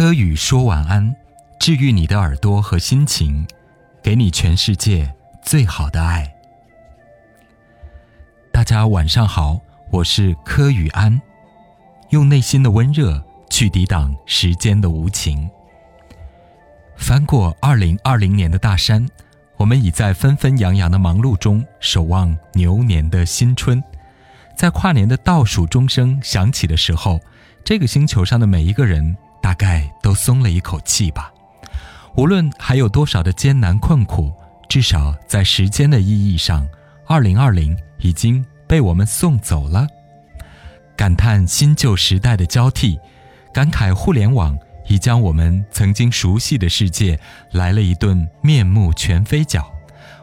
柯宇说晚安，治愈你的耳朵和心情，给你全世界最好的爱。大家晚上好，我是柯宇安，用内心的温热去抵挡时间的无情。翻过二零二零年的大山，我们已在纷纷扬扬的忙碌中守望牛年的新春。在跨年的倒数钟声响起的时候，这个星球上的每一个人大概都松了一口气吧。无论还有多少的艰难困苦，至少在时间的意义上，二零二零已经被我们送走了。感叹新旧时代的交替，感慨互联网。已将我们曾经熟悉的世界来了一顿面目全非脚，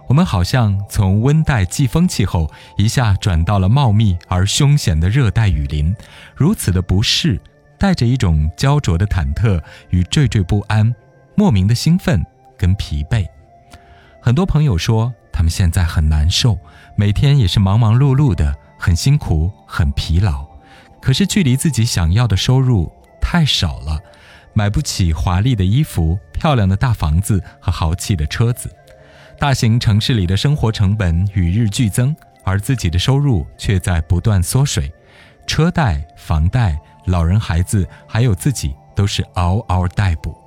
我们好像从温带季风气候一下转到了茂密而凶险的热带雨林，如此的不适，带着一种焦灼的忐忑与惴惴不安，莫名的兴奋跟疲惫。很多朋友说他们现在很难受，每天也是忙忙碌碌的，很辛苦，很疲劳，可是距离自己想要的收入太少了。买不起华丽的衣服、漂亮的大房子和豪气的车子，大型城市里的生活成本与日俱增，而自己的收入却在不断缩水。车贷、房贷、老人、孩子，还有自己，都是嗷嗷待哺。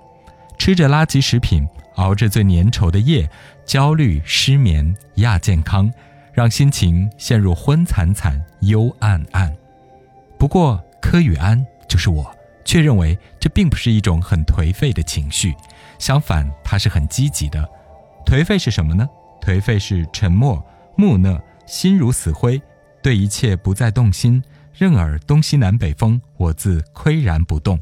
吃着垃圾食品，熬着最粘稠的夜，焦虑、失眠、亚健康，让心情陷入昏惨惨、幽暗暗。不过，柯宇安就是我。却认为这并不是一种很颓废的情绪，相反，他是很积极的。颓废是什么呢？颓废是沉默、木讷、心如死灰，对一切不再动心，任尔东西南北风，我自岿然不动。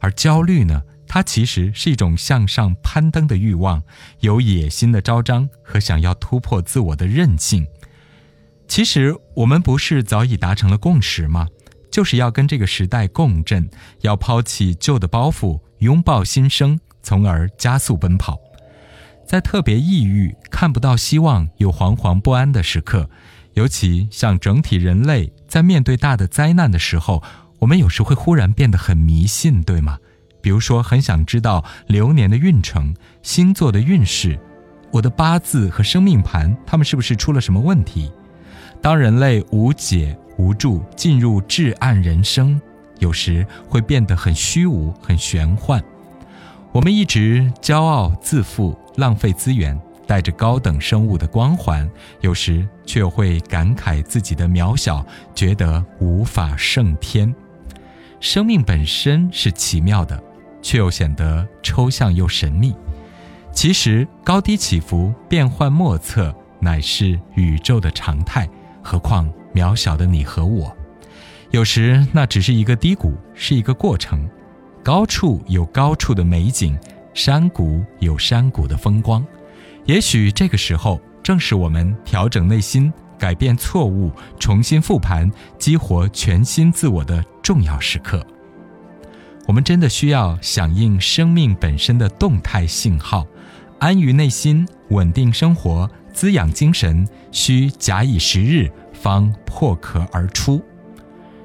而焦虑呢？它其实是一种向上攀登的欲望，有野心的昭彰和想要突破自我的韧性。其实，我们不是早已达成了共识吗？就是要跟这个时代共振，要抛弃旧的包袱，拥抱新生，从而加速奔跑。在特别抑郁、看不到希望又惶惶不安的时刻，尤其像整体人类在面对大的灾难的时候，我们有时会忽然变得很迷信，对吗？比如说，很想知道流年的运程、星座的运势，我的八字和生命盘，他们是不是出了什么问题？当人类无解。无助进入至暗人生，有时会变得很虚无、很玄幻。我们一直骄傲自负、浪费资源，带着高等生物的光环，有时却会感慨自己的渺小，觉得无法胜天。生命本身是奇妙的，却又显得抽象又神秘。其实高低起伏、变幻莫测，乃是宇宙的常态。何况。渺小的你和我，有时那只是一个低谷，是一个过程。高处有高处的美景，山谷有山谷的风光。也许这个时候，正是我们调整内心、改变错误、重新复盘、激活全新自我的重要时刻。我们真的需要响应生命本身的动态信号，安于内心，稳定生活，滋养精神，需假以时日。方破壳而出，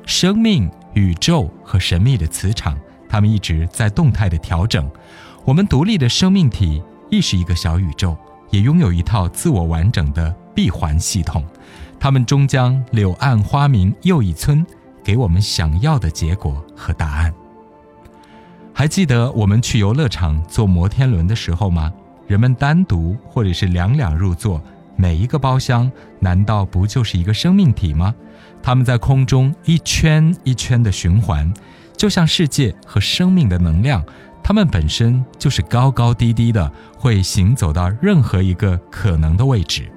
生命、宇宙和神秘的磁场，它们一直在动态的调整。我们独立的生命体亦是一个小宇宙，也拥有一套自我完整的闭环系统。它们终将柳暗花明又一村，给我们想要的结果和答案。还记得我们去游乐场坐摩天轮的时候吗？人们单独或者是两两入座。每一个包厢难道不就是一个生命体吗？它们在空中一圈一圈的循环，就像世界和生命的能量，它们本身就是高高低低的，会行走到任何一个可能的位置。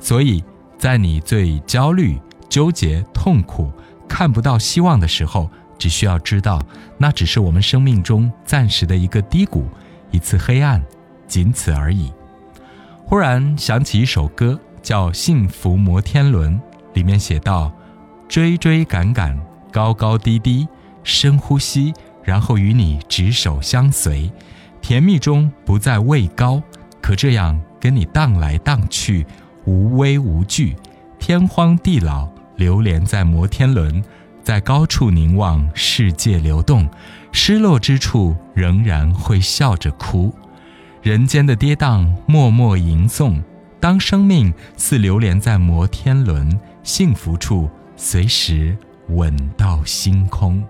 所以，在你最焦虑、纠结、痛苦、看不到希望的时候，只需要知道，那只是我们生命中暂时的一个低谷，一次黑暗，仅此而已。忽然想起一首歌，叫《幸福摩天轮》，里面写道：“追追赶赶，高高低低，深呼吸，然后与你执手相随，甜蜜中不再畏高，可这样跟你荡来荡去，无畏无惧，天荒地老，流连在摩天轮，在高处凝望世界流动，失落之处仍然会笑着哭。人间的跌宕，默默吟诵。当生命似流连在摩天轮，幸福处随时吻到星空。